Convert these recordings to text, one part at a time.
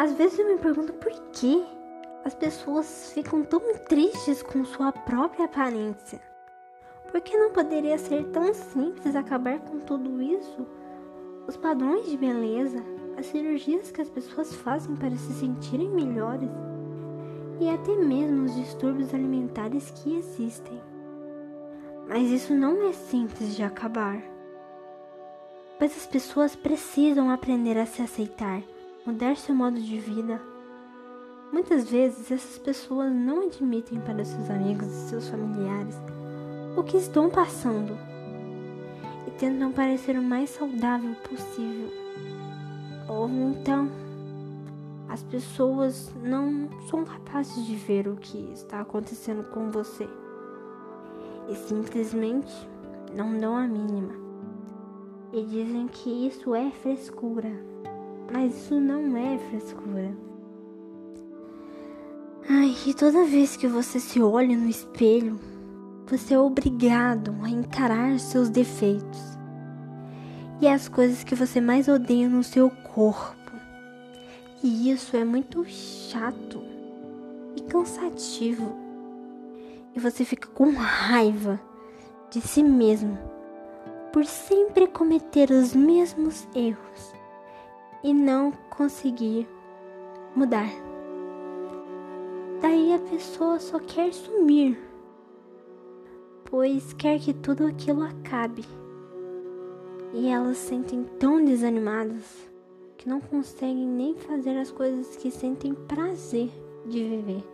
Às vezes eu me pergunto por que as pessoas ficam tão tristes com sua própria aparência. Por que não poderia ser tão simples acabar com tudo isso? Os padrões de beleza, as cirurgias que as pessoas fazem para se sentirem melhores e até mesmo os distúrbios alimentares que existem. Mas isso não é simples de acabar. Pois as pessoas precisam aprender a se aceitar, mudar seu modo de vida. Muitas vezes essas pessoas não admitem para seus amigos e seus familiares o que estão passando e tentam parecer o mais saudável possível. Ou então, as pessoas não são capazes de ver o que está acontecendo com você e simplesmente não dão a mínima. E dizem que isso é frescura, mas isso não é frescura. Ai, e toda vez que você se olha no espelho, você é obrigado a encarar seus defeitos e as coisas que você mais odeia no seu corpo. E isso é muito chato e cansativo. E você fica com raiva de si mesmo por sempre cometer os mesmos erros e não conseguir mudar. Daí a pessoa só quer sumir pois quer que tudo aquilo acabe. E elas sentem tão desanimadas que não conseguem nem fazer as coisas que sentem prazer de viver,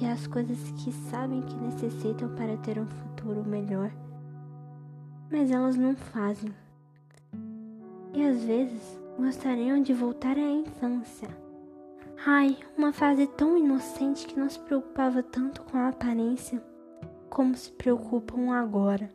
e as coisas que sabem que necessitam para ter um futuro melhor, mas elas não fazem. E às vezes gostariam de voltar à infância. Ai, uma fase tão inocente que não se preocupava tanto com a aparência como se preocupam agora.